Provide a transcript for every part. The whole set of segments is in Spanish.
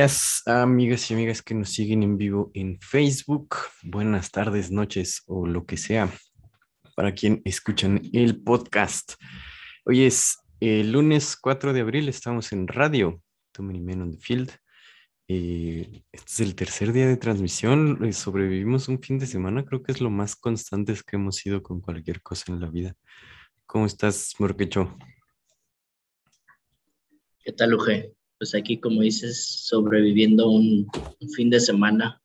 Amigas y amigas que nos siguen en vivo en Facebook. Buenas tardes, noches o lo que sea para quien escuchan el podcast. Hoy es el lunes 4 de abril, estamos en radio, Too Many Men on the Field. Eh, este es el tercer día de transmisión, eh, sobrevivimos un fin de semana, creo que es lo más constantes que hemos sido con cualquier cosa en la vida. ¿Cómo estás, Morquecho? ¿Qué tal, Uge? Pues aquí, como dices, sobreviviendo un, fin de semana,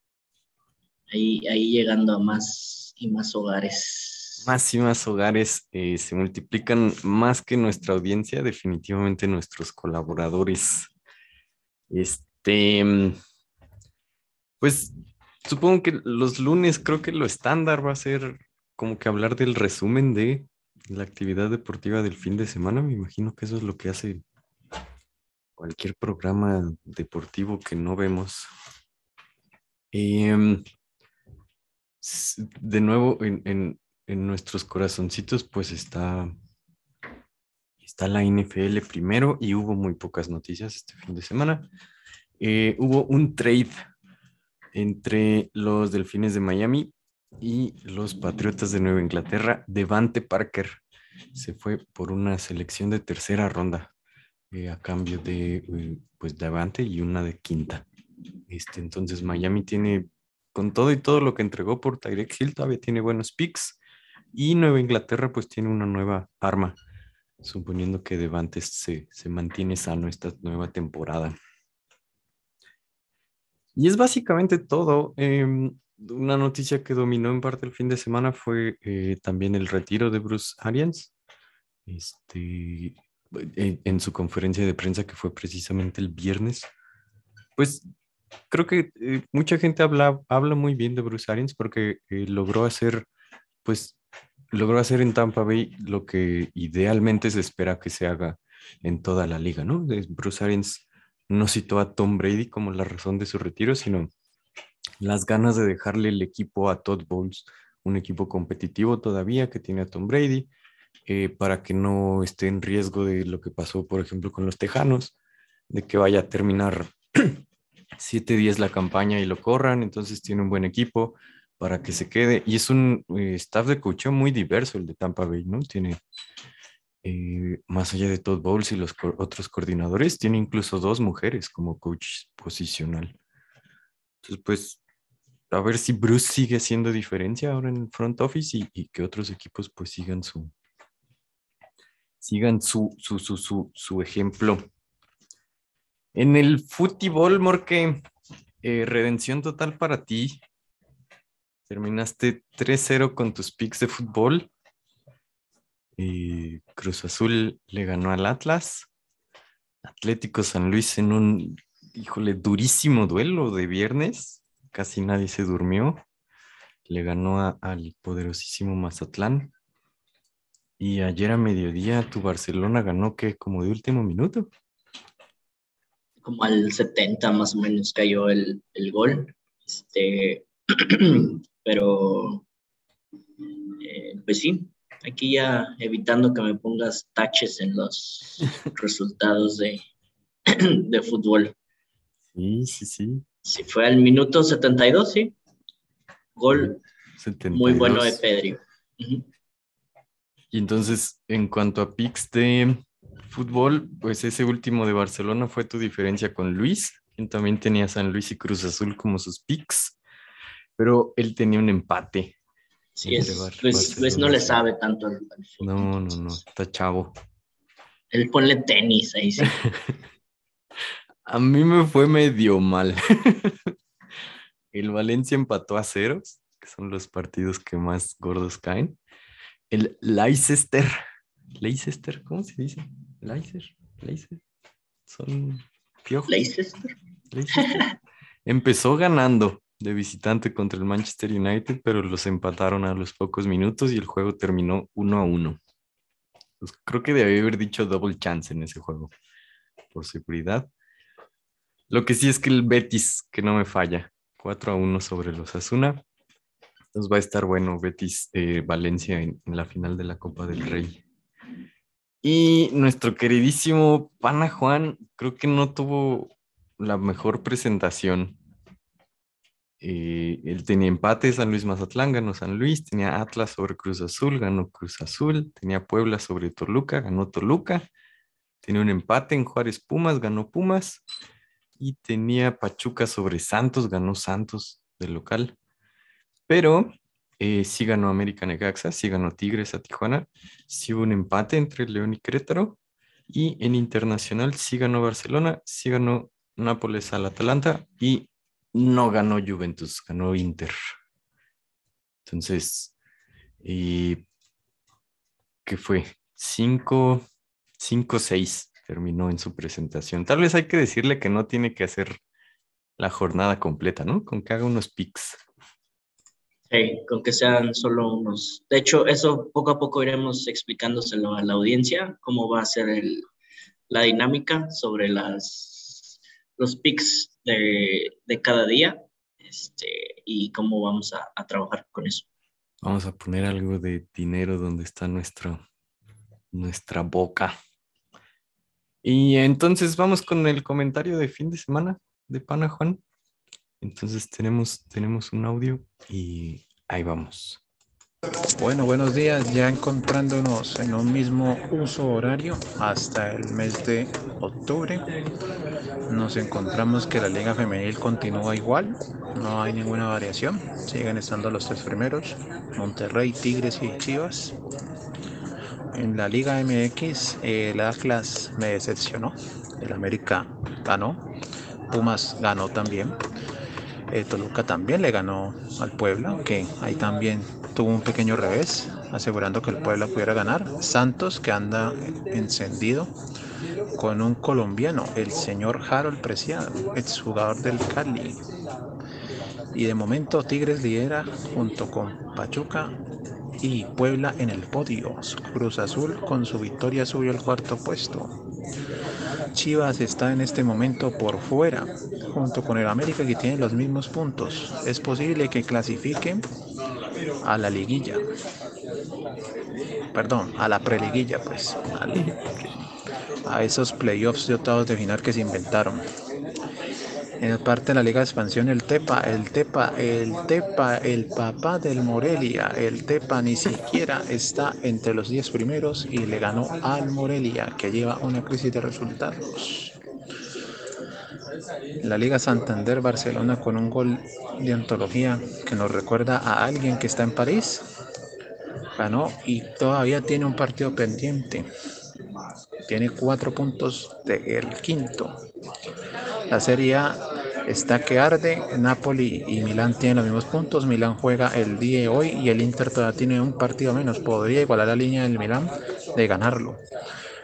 ahí, ahí llegando a más y más hogares. Más y más hogares eh, se multiplican más que nuestra audiencia, definitivamente nuestros colaboradores. Este, pues supongo que los lunes creo que lo estándar va a ser como que hablar del resumen de la actividad deportiva del fin de semana. Me imagino que eso es lo que hace cualquier programa deportivo que no vemos. Em, de nuevo, en, nuestros corazoncitos, pues está, está la NFL primero y hubo muy pocas noticias este fin de semana. Eh, hubo un trade entre los Delfines de Miami y los Patriotas de Nueva Inglaterra. Devante Parker se fue por una selección de tercera ronda eh, a cambio de eh, pues Devante y una de quinta. Este, entonces Miami tiene, con todo y todo lo que entregó por Tyreek Hill, todavía tiene buenos picks. Y Nueva Inglaterra pues tiene una nueva arma, suponiendo que Devante se, se mantiene sano esta nueva temporada. Y es básicamente todo. Em, una noticia que dominó en parte el fin de semana fue eh, también el retiro de Bruce Arians. Este, en, su conferencia de prensa que fue precisamente el viernes, pues creo que eh, mucha gente habla, habla muy bien de Bruce Arians porque eh, logró hacer, pues, logró hacer en Tampa Bay lo que idealmente se espera que se haga en toda la liga, ¿no? Bruce Arians no citó a Tom Brady como la razón de su retiro, sino las ganas de dejarle el equipo a Todd Bowles, un equipo competitivo todavía que tiene a Tom Brady, eh, para que no esté en riesgo de lo que pasó, por ejemplo, con los Tejanos, de que vaya a terminar siete días la campaña y lo corran, entonces tiene un buen equipo para que se quede. Y es un eh, staff de coaching muy diverso el de Tampa Bay, ¿no? Tiene, eh, más allá de Todd Bowles y los otros coordinadores, tiene incluso dos mujeres como coach posicional. Entonces, pues, a ver si Bruce sigue haciendo diferencia ahora en el front office y, y que otros equipos pues sigan su, sigan su, su, su, su, ejemplo. En el fútbol, Morque, eh, redención total para ti. Terminaste 3-0 con tus picks de fútbol. y Cruz Azul le ganó al Atlas. Atlético San Luis en un, híjole, durísimo duelo de viernes. Casi nadie se durmió. Le ganó al poderosísimo Mazatlán. Y ayer a mediodía tu Barcelona ganó que como de último minuto. Como al 70 más o menos cayó el, gol. Este, pero eh, pues sí, aquí ya evitando que me pongas taches en los resultados de, de fútbol. Sí, sí, sí. Sí, fue al minuto 72, sí. Gol muy bueno de Pedro. Y entonces, en cuanto a picks de fútbol, pues ese último de Barcelona fue tu diferencia con Luis, quien también tenía San Luis y Cruz Azul como sus picks, pero él tenía un empate. Sí, es, Luis, no le sabe tanto al, fútbol. No, no, no, está chavo. Él ponle tenis ahí sí. a mí me fue medio mal. El Valencia empató a ceros, que son los partidos que más gordos caen el Leicester. Leicester, ¿cómo se dice? Leicester, Leicester. Son piojos. Leicester. Empezó ganando de visitante contra el Manchester United, pero los empataron a los pocos minutos y el juego terminó uno a uno. Pues creo que debía haber dicho double chance en ese juego, por seguridad. Lo que sí es que el Betis, que no me falla, 4 a 1 sobre los Asuna. Entonces va a estar bueno Betis eh, Valencia en, la final de la Copa del Rey. Y nuestro queridísimo Pana Juan, creo que no tuvo la mejor presentación. Eh, él tenía empate San Luis Mazatlán, ganó San Luis, tenía Atlas sobre Cruz Azul, ganó Cruz Azul, tenía Puebla sobre Toluca, ganó Toluca, tenía un empate en Juárez Pumas, ganó Pumas, y tenía Pachuca sobre Santos, ganó Santos del local. Pero eh, sí ganó América Necaxa, sí ganó Tigres a Tijuana, sí hubo un empate entre León y Querétaro. Y en internacional sí ganó Barcelona, sí ganó Nápoles al Atalanta y no ganó Juventus, ganó Inter. Entonces, ¿qué fue? 5, 5-6 terminó en su presentación. Tal vez hay que decirle que no tiene que hacer la jornada completa, ¿no? Con que haga unos pics. Sí, con que sean solo unos. De hecho, eso poco a poco iremos explicándoselo a la audiencia, cómo va a ser el, la dinámica sobre las, los pics de, cada día este, y cómo vamos a, a, trabajar con eso. Vamos a poner algo de dinero donde está nuestro, nuestra boca. Y entonces vamos con el comentario de fin de semana de Pana Juan. Entonces tenemos, tenemos un audio y ahí vamos. Bueno, buenos días. Ya encontrándonos en un mismo uso horario hasta el mes de octubre. Nos encontramos que la liga femenil continúa igual. No hay ninguna variación. Siguen estando los tres primeros. Monterrey, Tigres y Chivas en la Liga MX el Atlas me decepcionó, el América ganó, Pumas ganó también, eh, Toluca también le ganó al Puebla, aunque ahí también tuvo un pequeño revés, asegurando que el Puebla pudiera ganar. Santos que anda encendido con un colombiano, el señor Harold Preciado, exjugador del Cali. Y de momento Tigres lidera junto con Pachuca y Puebla en el podio. Cruz Azul con su victoria subió al cuarto puesto. Chivas está en este momento por fuera, junto con el América que tiene los mismos puntos. Es posible que clasifiquen a la liguilla. Perdón, a la preliguilla, pues. A, esos playoffs de octavos de final que se inventaron. En parte de la Liga de Expansión, el Tepa, el Tepa, el Tepa, el papá del Morelia, el Tepa ni siquiera está entre los 10 primeros y le ganó al Morelia, que lleva una crisis de resultados. La Liga Santander Barcelona con un gol de antología que nos recuerda a alguien que está en París. Ganó y todavía tiene un partido pendiente. Tiene cuatro puntos del quinto. La Serie A está que arde. Napoli y Milán tienen los mismos puntos. Milán juega el día de hoy y el Inter todavía tiene un partido menos. Podría igualar la línea del Milán de ganarlo.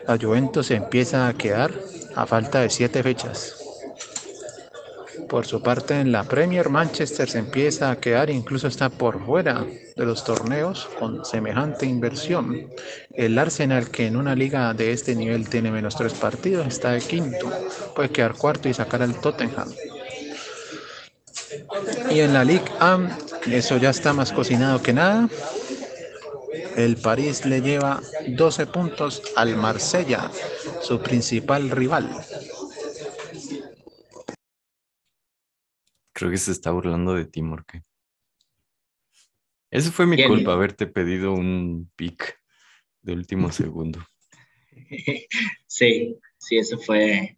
La Juventus empieza a quedar a falta de siete fechas. Por su parte, en la Premier, Manchester se empieza a quedar, incluso está por fuera de los torneos con semejante inversión. El Arsenal, que en una liga de este nivel tiene menos tres partidos, está de quinto. Puede quedar cuarto y sacar al Tottenham. Y en la Ligue A, eso ya está más cocinado que nada. El París le lleva 12 puntos al Marsella, su principal rival. Creo que se está burlando de ti, Morque. Esa fue mi culpa, haberte pedido un pick de último segundo. Sí, sí, eso fue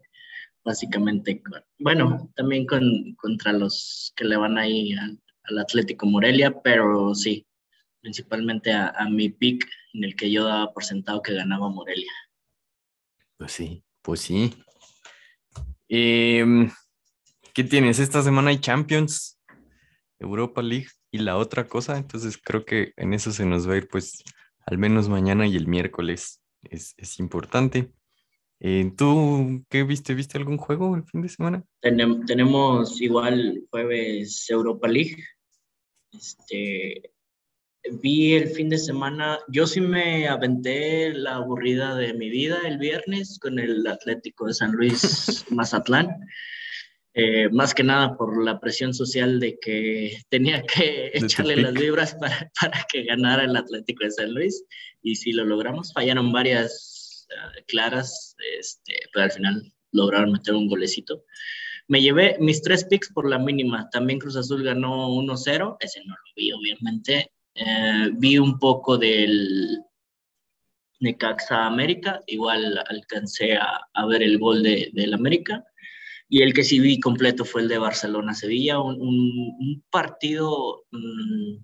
básicamente. Bueno, también con, contra los que le van ahí al, al Atlético Morelia, pero sí, principalmente a, a, mi pick en el que yo daba por sentado que ganaba Morelia. Pues sí, pues sí. Eh, ¿Qué tienes? Esta semana hay Champions, Europa League y la otra cosa, entonces creo que en eso se nos va a ir pues al menos mañana y el miércoles. Es, es importante. Eh, ¿Tú qué viste? ¿Viste algún juego el fin de semana? Tenem tenemos igual jueves Europa League. Este, vi el fin de semana, yo sí me aventé la aburrida de mi vida el viernes con el Atlético de San Luis Mazatlán. Eh, más que nada por la presión social de que tenía que echarle las libras para, para, que ganara el Atlético de San Luis. Y si lo logramos, fallaron varias uh, claras, este, pero al final lograron meter un golecito. Me llevé mis tres picks por la mínima. También Cruz Azul ganó 1-0. Ese no lo vi, obviamente. Eh, vi un poco del Necaxa América. Igual alcancé a, a ver el gol de, del América. Y el que sí vi completo fue el de Barcelona-Sevilla. Un, partido. Mmm,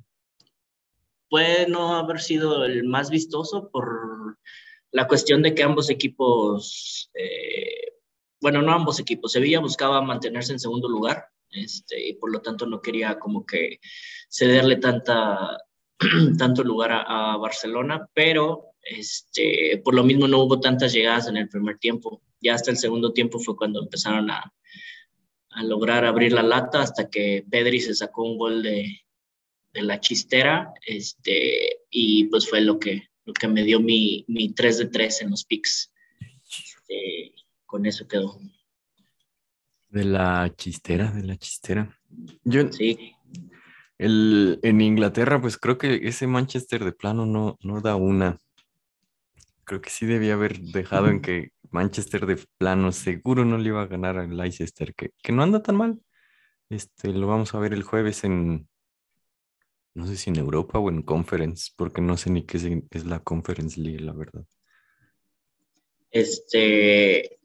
puede no haber sido el más vistoso por la cuestión de que ambos equipos, eh, bueno, no ambos equipos, Sevilla buscaba mantenerse en segundo lugar este, y por lo tanto no quería como que cederle tanta, tanto lugar a, Barcelona, pero este, por lo mismo no hubo tantas llegadas en el primer tiempo. Ya hasta el segundo tiempo fue cuando empezaron a, a lograr abrir la lata hasta que Pedri se sacó un gol de, de la chistera, este, y pues fue lo que, lo que me dio mi, mi 3 de 3 en los picks. Este, con eso quedó. De la chistera, de la chistera. Yo, sí. El, en Inglaterra, pues creo que ese Manchester de plano no, no da una. Creo que sí debía haber dejado en que Manchester de plano seguro no le iba a ganar al Leicester, que, que no anda tan mal. Este, lo vamos a ver el jueves en, no sé si en Europa o en Conference, porque no sé ni qué es, la Conference League, la verdad. Este,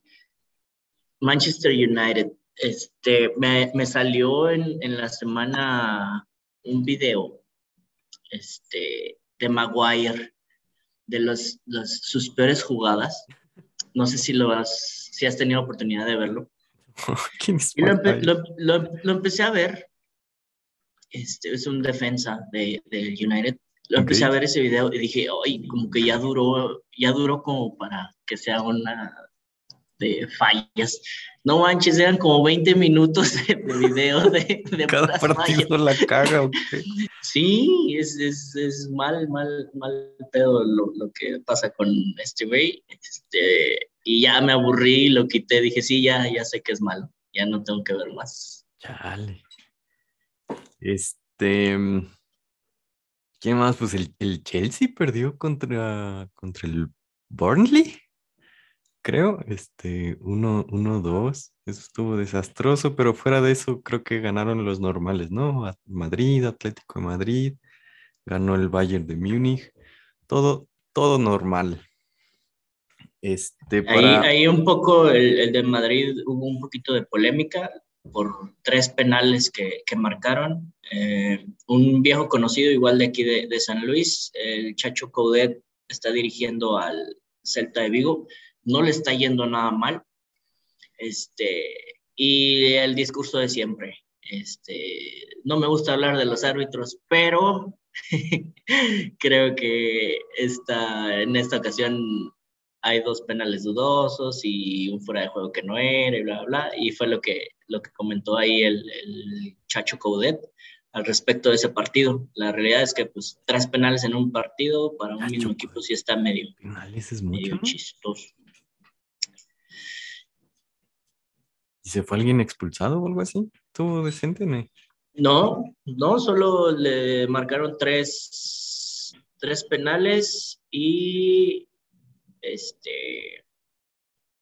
Manchester United, este, me, me salió en, en, la semana un video, este, de Maguire, de los, sus peores jugadas. No sé si lo has, si has tenido oportunidad de verlo. lo, lo, lo, empecé a ver este, es un defensa de, de United. Lo empecé a ver ese video y dije, ay, como que ya duró, ya duró como para que sea una de fallas. No manches, eran como 20 minutos de, video de, de Cada partido la caga. Sí, es, es, es, mal, mal, mal pedo lo, lo que pasa con este güey. Este, y ya me aburrí, lo quité, dije, sí, ya, ya sé que es malo, ya no tengo que ver más. Chale. Este. ¿Quién más? Pues el, Chelsea perdió contra, contra el Burnley, creo. Este, 1-2. Eso estuvo desastroso, pero fuera de eso, creo que ganaron los normales, ¿no? Madrid, Atlético de Madrid, ganó el Bayern de Múnich. Todo, todo normal. Este, ahí, un poco el, el, de Madrid hubo un poquito de polémica por tres penales que, que marcaron. Eh, un viejo conocido igual de aquí de, de, San Luis, el Chacho Coudet, está dirigiendo al Celta de Vigo. No le está yendo nada mal. Este, y el discurso de siempre. Este, no me gusta hablar de los árbitros, pero creo que esta, en esta ocasión hay dos penales dudosos y un fuera de juego que no era y bla, bla, bla. Y fue lo que, lo que comentó ahí el, el Chacho Coudet al respecto de ese partido. La realidad es que pues tres penales en un partido para un mismo equipo sí está medio, penales es mucho, chistoso. ¿Y se fue alguien expulsado o algo así? ¿Tuvo decente? No, no, no solo le marcaron tres, tres penales y este,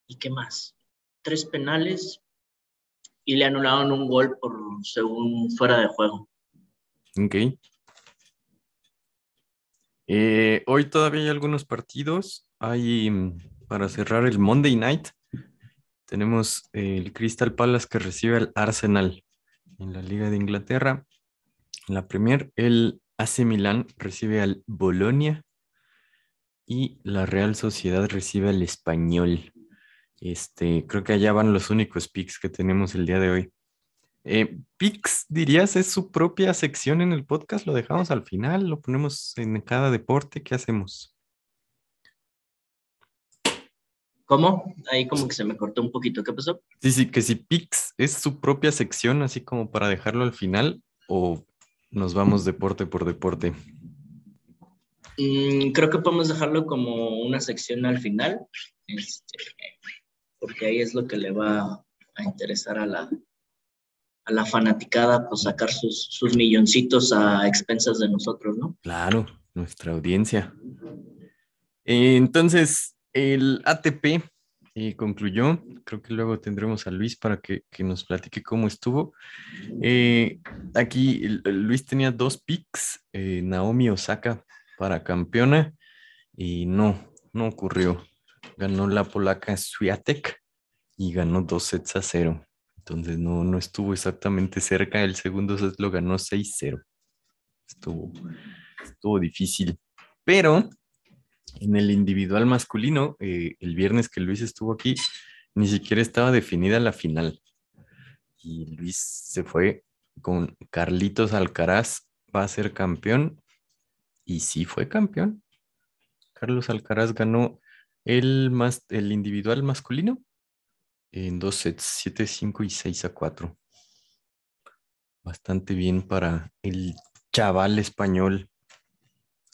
¿y qué más? Tres penales y le anularon un gol por según fuera de juego. Ok. Eh, hoy todavía hay algunos partidos. Hay mm, para cerrar el Monday Night. Tenemos el Crystal Palace que recibe al Arsenal en la Liga de Inglaterra. La Premier, el AC Milan recibe al Bolonia y la Real Sociedad recibe al Español. Este, creo que allá van los únicos picks que tenemos el día de hoy. Eh, picks, dirías, es su propia sección en el podcast, lo dejamos al final, lo ponemos en cada deporte, ¿qué hacemos? ¿Cómo? Ahí como que se me cortó un poquito, ¿qué pasó? Sí, sí, que si picks es su propia sección, así como para dejarlo al final, o nos vamos deporte por deporte. Mm, creo que podemos dejarlo como una sección al final, este, porque ahí es lo que le va a interesar a la, a la fanaticada, pues sacar sus, sus milloncitos a expensas de nosotros, ¿no? Claro, nuestra audiencia. Entonces, el ATP y concluyó. Creo que luego tendremos a Luis para que, nos platique cómo estuvo. Eh, aquí Luis tenía dos picks, eh, Naomi Osaka para campeona y no, no ocurrió. Ganó la polaca Swiatek y ganó dos sets a cero. Entonces no, no estuvo exactamente cerca. El segundo set lo ganó 6-0. Estuvo, estuvo difícil. Pero en el individual masculino, eh, el viernes que Luis estuvo aquí, ni siquiera estaba definida la final. Y Luis se fue con Carlitos Alcaraz, va a ser campeón. Y sí fue campeón. Carlos Alcaraz ganó el, el individual masculino en dos sets, 7, 5 y 6 a 4. Bastante bien para el chaval español.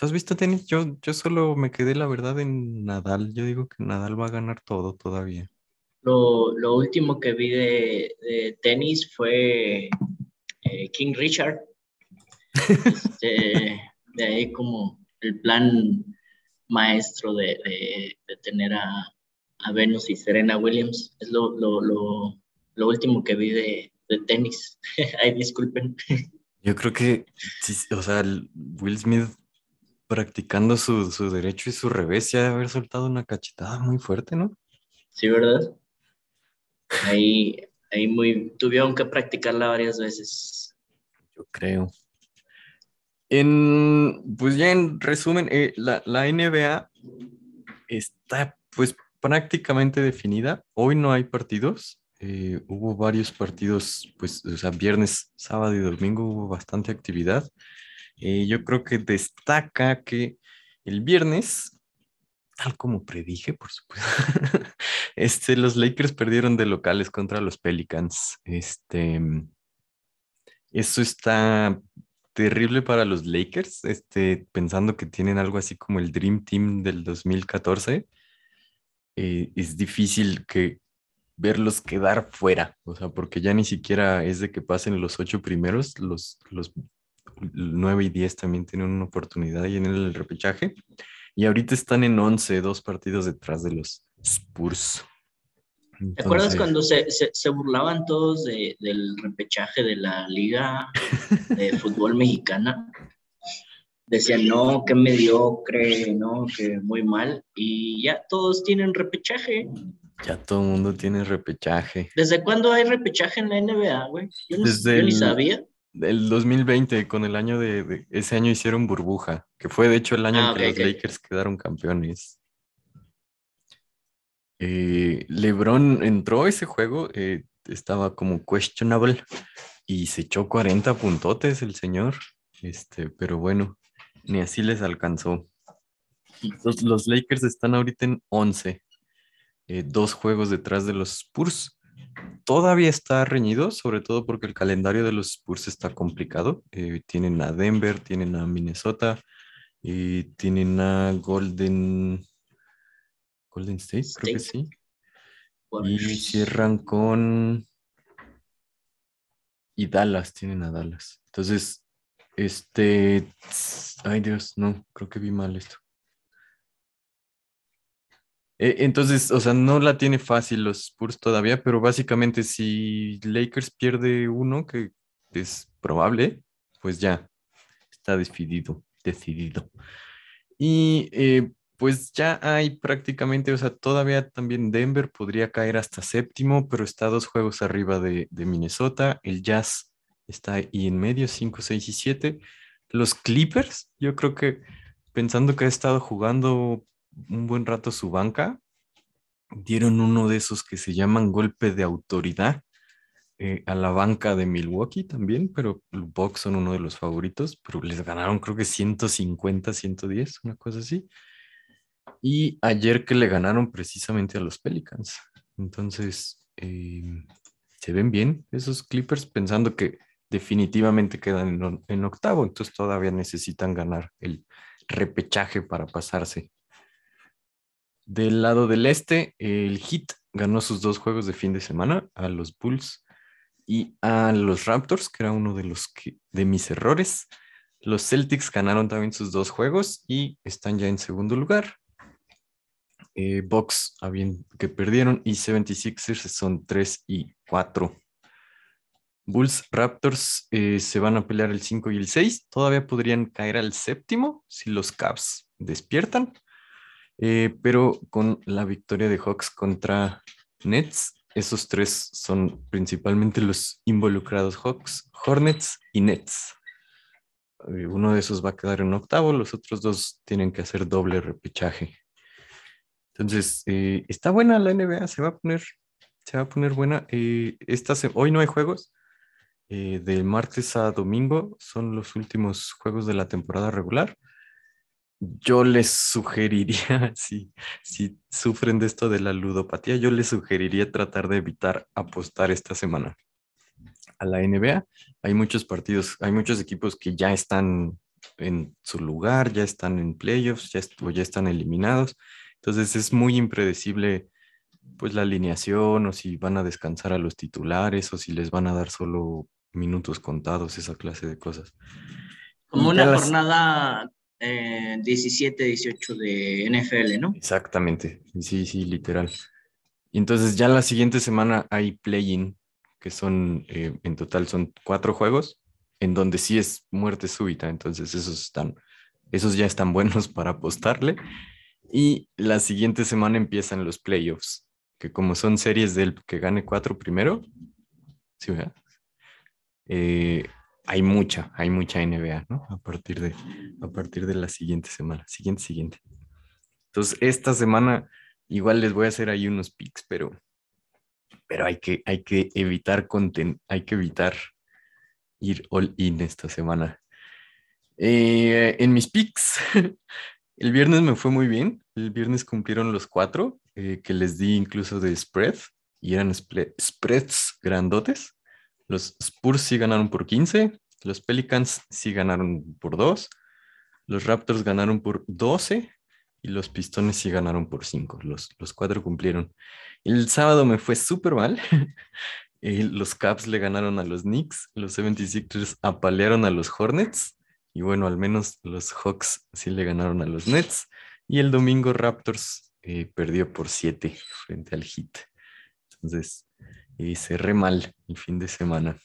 ¿Has visto tenis? Yo, yo solo me quedé, la verdad, en Nadal. Yo digo que Nadal va a ganar todo todavía. Lo, lo último que vi de, tenis fue eh, King Richard. Este, de ahí como el plan maestro de, de, tener a, a, Venus y Serena Williams. Es lo, lo, lo, lo último que vi de, tenis. Ay, disculpen. Yo creo que, o sea, Will Smith practicando su, su, derecho y su revés, ya de haber soltado una cachetada muy fuerte, ¿no? Sí, ¿verdad? Ahí, ahí muy, tuvieron que practicarla varias veces. Yo creo. En, pues ya en resumen, eh, la, la NBA está pues prácticamente definida. Hoy no hay partidos. Eh, hubo varios partidos, pues, o sea, viernes, sábado y domingo hubo bastante actividad. Eh, yo creo que destaca que el viernes, tal como predije, por supuesto, este, los Lakers perdieron de locales contra los Pelicans. Este, eso está terrible para los Lakers, este, pensando que tienen algo así como el Dream Team del 2014. Eh, es difícil que verlos quedar fuera, o sea, porque ya ni siquiera es de que pasen los ocho primeros, los, los 9 y 10 también tienen una oportunidad ahí en el repechaje. Y ahorita están en 11, dos partidos detrás de los Spurs. ¿Te acuerdas cuando se, se, burlaban todos de, del repechaje de la Liga de Fútbol Mexicana? Decían, no, que mediocre, no, que muy mal. Y ya todos tienen repechaje. Ya todo el mundo tiene repechaje. ¿Desde cuándo hay repechaje en la NBA, güey? Yo, Desde ni sabía. El 2020, con el año de, ese año hicieron burbuja, que fue de hecho el año en ah, que los Lakers quedaron campeones. Eh, LeBron entró a ese juego, eh, estaba como questionable y se echó 40 puntotes el señor. Este, pero bueno, ni así les alcanzó. Los, los Lakers están ahorita en 11, eh, dos juegos detrás de los Spurs todavía está reñido, sobre todo porque el calendario de los Spurs está complicado. Eh, tienen a Denver, tienen a Minnesota, y tienen a Golden, Golden State, creo que sí. Y cierran con... Y Dallas, tienen a Dallas. Entonces, este... Ay Dios, no, creo que vi mal esto. Eh, entonces, o sea, no la tiene fácil los Spurs todavía, pero básicamente si Lakers pierde uno, que es probable, pues ya está decidido, decidido. Y eh, pues ya hay prácticamente, o sea, todavía también Denver podría caer hasta séptimo, pero está dos juegos arriba de, de Minnesota. El Jazz está ahí en medio, 5, 6 y 7. Los Clippers, yo creo que pensando que ha estado jugando un buen rato su banca, dieron uno de esos que se llaman golpe de autoridad eh, a la banca de Milwaukee también, pero los Bucks son uno de los favoritos, pero les ganaron creo que 150, 110, una cosa así. Y ayer que le ganaron precisamente a los Pelicans. Entonces, em, se ven bien esos Clippers pensando que definitivamente quedan en octavo, entonces todavía necesitan ganar el repechaje para pasarse del lado del este, el Heat ganó sus dos juegos de fin de semana a los Bulls y a los Raptors, que era uno de los de mis errores. Los Celtics ganaron también sus dos juegos y están ya en segundo lugar. eh, Bucks que perdieron y 76ers son 3 y 4. Bulls Raptors eh, se van a pelear el 5 y el 6. Todavía podrían caer al séptimo si los Cavs despiertan. Eh, pero con la victoria de Hawks contra Nets, esos tres son principalmente los involucrados Hawks, Hornets y Nets. Eh, uno de esos va a quedar en octavo, los otros dos tienen que hacer doble repechaje. Entonces, eh, está buena la NBA, se va a poner, se va a poner buena. esta hoy no hay juegos. de martes a domingo son los últimos juegos de la temporada regular yo les sugeriría, si, si sufren de esto de la ludopatía, yo les sugeriría tratar de evitar apostar esta semana a la NBA. Hay muchos partidos, hay muchos equipos que ya están en su lugar, ya están en playoffs, ya, o ya están eliminados. Entonces es muy impredecible pues la alineación o si van a descansar a los titulares o si les van a dar solo minutos contados, esa clase de cosas. Como una jornada 17, eh, 18 de NFL, ¿no? Exactamente, sí, sí, literal. Y entonces ya la siguiente semana hay play-in, que son, eh, en total son cuatro juegos, en donde sí es muerte súbita, entonces esos están, esos ya están buenos para apostarle. Y la siguiente semana empiezan los playoffs, que como son series del que gane cuatro primero, ¿sí? Eh, hay mucha, hay mucha NBA, ¿no? A partir de, a partir de la siguiente semana, siguiente, siguiente. Entonces, esta semana igual les voy a hacer ahí unos picks, pero, pero hay que, hay que evitar hay que evitar ir all in esta semana. Eh, en mis picks, el viernes me fue muy bien. El viernes cumplieron los cuatro eh, que les di incluso de spread y eran spreads grandotes. Los Spurs sí ganaron por 15, los Pelicans sí ganaron por 2, los Raptors ganaron por 12 y los Pistones sí ganaron por 5. Los, los cuatro cumplieron. El sábado me fue súper mal. los Caps le ganaron a los Knicks, los 76ers apalearon a los Hornets y bueno, al menos los Hawks sí le ganaron a los Nets. Y el domingo Raptors eh, perdió por 7 frente al Heat. Entonces, y cerré mal el fin de semana.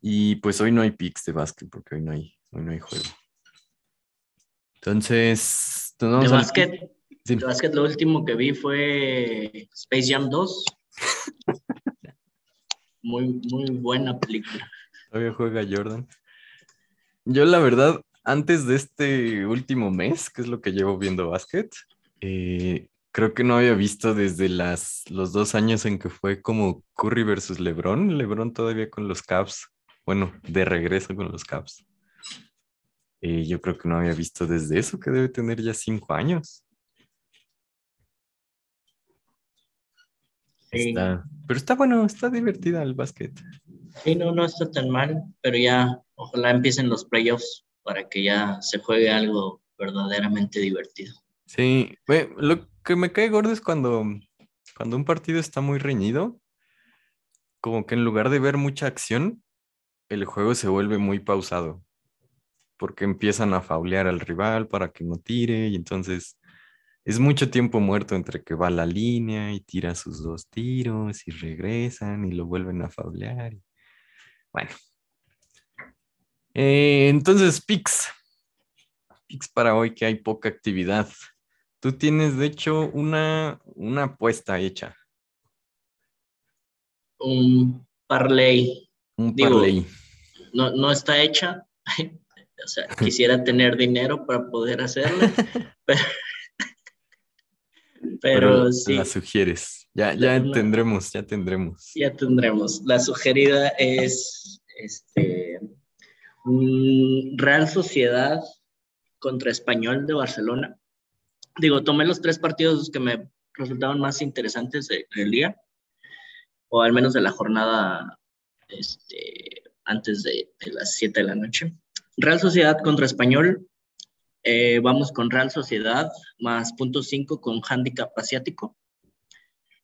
Y pues hoy no hay picks de básquet porque hoy no hay, hoy no hay juego. Entonces, de básquet, de básquet lo último que vi fue Space Jam 2. muy, muy buena película. Todavía juega Jordan. Yo la verdad, antes de este último mes, que es lo que llevo viendo básquet, eh, creo que no había visto desde las, los dos años en que fue como Curry versus LeBron, LeBron todavía con los Cavs, bueno, de regreso con los Cavs. Y yo creo que no había visto desde eso, que debe tener ya cinco años. Está, pero está bueno, está divertida el básquet. Sí, no, no está tan mal, pero ya ojalá empiecen los playoffs para que ya se juegue algo verdaderamente divertido. Sí, lo que me cae gordo es cuando, cuando un partido está muy reñido, como que en lugar de ver mucha acción, el juego se vuelve muy pausado, porque empiezan a faulear al rival para que no tire y entonces es mucho tiempo muerto entre que va a la línea y tira sus dos tiros y regresan y lo vuelven a faulear. Bueno. Eh, entonces, Pix. Pix para hoy que hay poca actividad. Tú tienes, de hecho, una, una apuesta hecha. Un parlay. Un parlay. no, no está hecha. o sea, quisiera tener dinero para poder hacerlo. pero, sí. La sugieres. Ya, ya tendremos, ya tendremos. Ya tendremos. La sugerida es este Real Sociedad contra Español de Barcelona digo, tomé los tres partidos que me resultaban más interesantes del día, o al menos de la jornada este, antes de, las 7 de la noche. Real Sociedad contra Español. Eh, vamos con Real Sociedad más punto 5 con handicap asiático.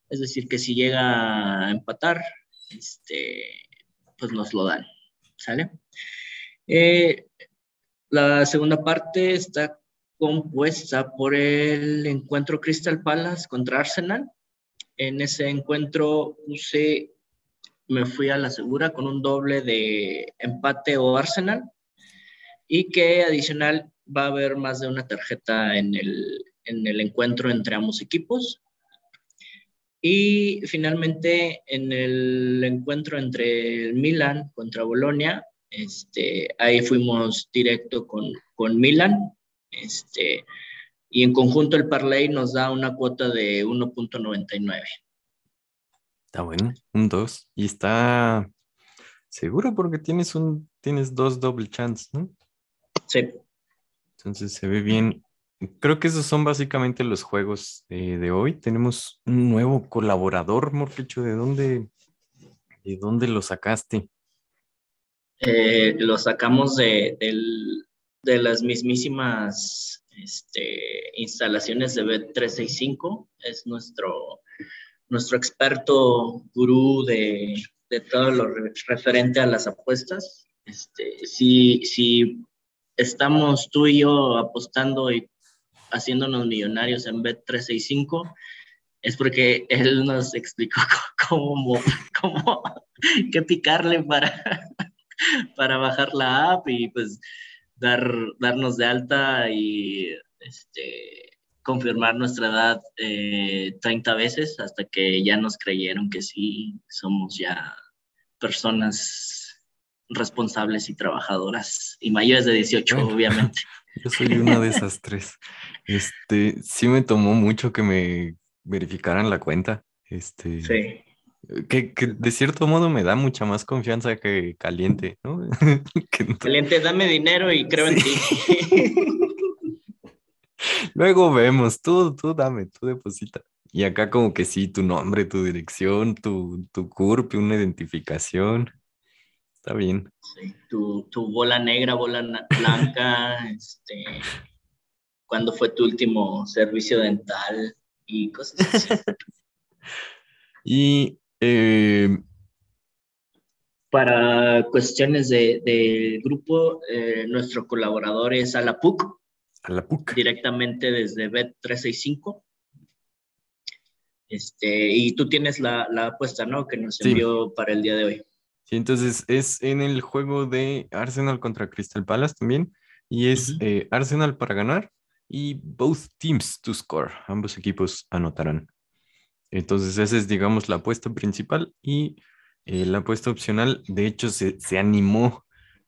Es decir, que si llega a empatar, este, pues nos lo dan. ¿Sale? Eh, la segunda parte está compuesta por el encuentro Crystal Palace contra Arsenal. En ese encuentro puse, me fui a la segura con un doble de empate o Arsenal y que adicional va a haber más de una tarjeta en el, en el encuentro entre ambos equipos. Y finalmente en el encuentro entre el Milan contra Bolonia, este, ahí fuimos directo con, con Milan. Este, y en conjunto el parlay nos da una cuota de 1.99. Está bueno, un 2. Y está seguro porque tienes un tienes dos double chance, ¿no? Sí. Entonces se ve bien. Creo que esos son básicamente los juegos eh, de hoy. Tenemos un nuevo colaborador, Morficho. ¿De dónde, de dónde lo sacaste? Eh, lo sacamos de, de las mismísimas este, instalaciones de Bet365. Es nuestro, nuestro experto gurú de, de todo lo referente a las apuestas. Este, si, si estamos tú y yo apostando y haciéndonos millonarios en Bet365, es porque él nos explicó cómo, cómo, qué picarle para, para bajar la app y pues dar, darnos de alta y este, confirmar nuestra edad 30 eh, veces hasta que ya nos creyeron que sí somos ya personas responsables y trabajadoras y mayores de 18, obviamente. Yo soy una de esas tres. Este, sí me tomó mucho que me verificaran la cuenta. Este, sí. Que, de cierto modo me da mucha más confianza que caliente, ¿no? Caliente, dame dinero y creo en ti. Luego vemos, tú, tú dame, tú deposita. Y acá como que sí, tu nombre, tu dirección, tu, tu CURP, una identificación. Está bien. Sí, tu, bola negra, bola blanca, este, cuándo fue tu último servicio dental y cosas así. y eh, para cuestiones del de grupo, eh, nuestro colaborador es Alapuc. Alapuc. Directamente desde Bet365. Este, y tú tienes la, apuesta, ¿no? Que nos envió para el día de hoy. Sí, entonces es en el juego de Arsenal contra Crystal Palace también. Y es eh, Arsenal para ganar y both teams to score. Ambos equipos anotarán. Entonces esa es, digamos, la apuesta principal y eh, la apuesta opcional. De hecho, se, animó.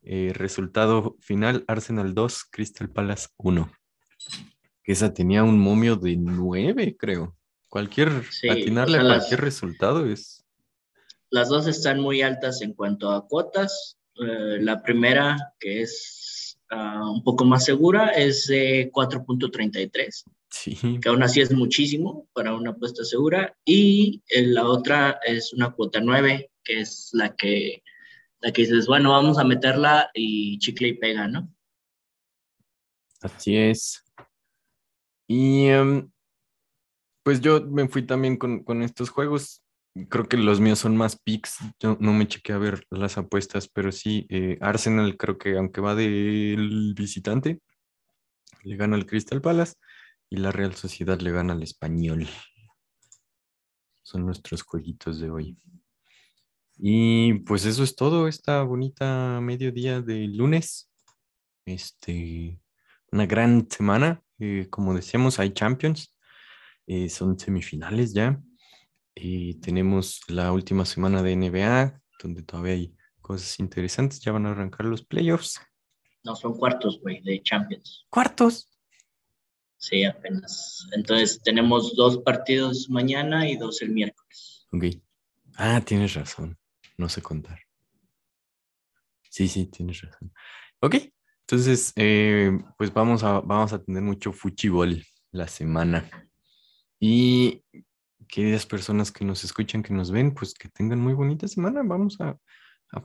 Eh, resultado final, Arsenal 2, Crystal Palace 1. Que esa tenía un momio de 9, creo. Cualquier, atinarle a cualquier resultado es las dos están muy altas en cuanto a cuotas. Eh, la primera, que es ah, un poco más segura, es de 4.33. Sí. Que aún así es muchísimo para una apuesta segura. Y eh, la otra es una cuota 9, que es la que, la que dices, bueno, vamos a meterla y chicle y pega, ¿no? Así es. Y em, pues yo me fui también con, con estos juegos creo que los míos son más picks. Yo no me chequé a ver las apuestas, pero sí, eh, Arsenal creo que aunque va del visitante, le gana al Crystal Palace y la Real Sociedad le gana al Español. Son nuestros jueguitos de hoy. Y pues eso es todo, esta bonita mediodía de lunes. Este, una gran semana. Eh, como decíamos, hay Champions. Eh, son semifinales ya. Y tenemos la última semana de NBA, donde todavía hay cosas interesantes. Ya van a arrancar los playoffs. No, son cuartos, güey, de Champions. ¿Cuartos? Sí, apenas. Entonces tenemos dos partidos mañana y dos el miércoles. Ok. Ah, tienes razón. No sé contar. Sí, sí, tienes razón. Ok. Entonces, eh, pues vamos a, vamos a tener mucho fuchibol la semana. Y queridas personas que nos escuchan, que nos ven, pues que tengan muy bonita semana. Vamos a,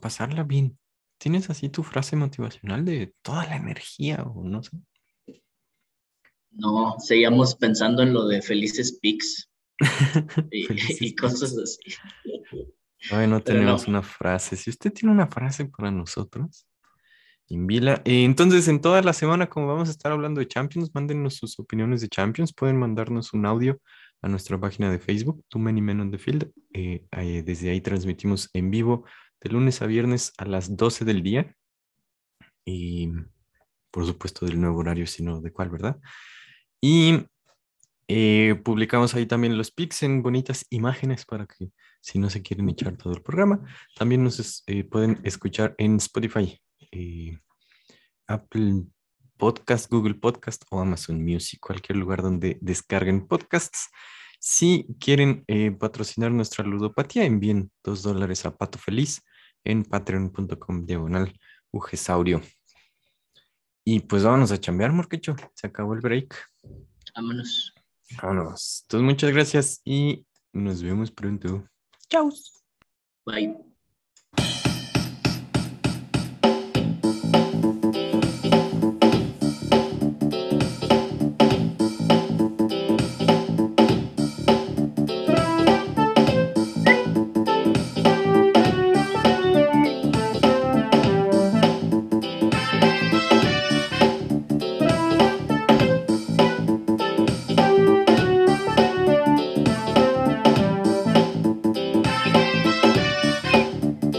pasarla bien. ¿Tienes así tu frase motivacional de toda la energía o no sé? No, seguíamos pensando en lo de felices pics y, cosas así. No tenemos una frase. Si usted tiene una frase para nosotros, en Vila. Eh, entonces, en toda la semana, como vamos a estar hablando de Champions, mándenos sus opiniones de Champions. Pueden mandarnos un audio a nuestra página de Facebook, Too Many Men on the Field. Eh, desde ahí transmitimos en vivo de lunes a viernes a las 12 del día. Y por supuesto del nuevo horario, sino de cuál, ¿verdad? Y eh, publicamos ahí también los pics en bonitas imágenes para que si no se quieren echar todo el programa, también nos pueden escuchar en Spotify eh, Apple Podcast, Google Podcast o Amazon Music, cualquier lugar donde descarguen podcasts. Si quieren eh, patrocinar nuestra ludopatía, envíen dos dólares a Pato Feliz en patreon.com diagonal ugesaurio. Y pues vámonos a chambear, Morquecho. Se acabó el break. Vámonos. Vámonos. Entonces, muchas gracias y nos vemos pronto. Chao. Bye.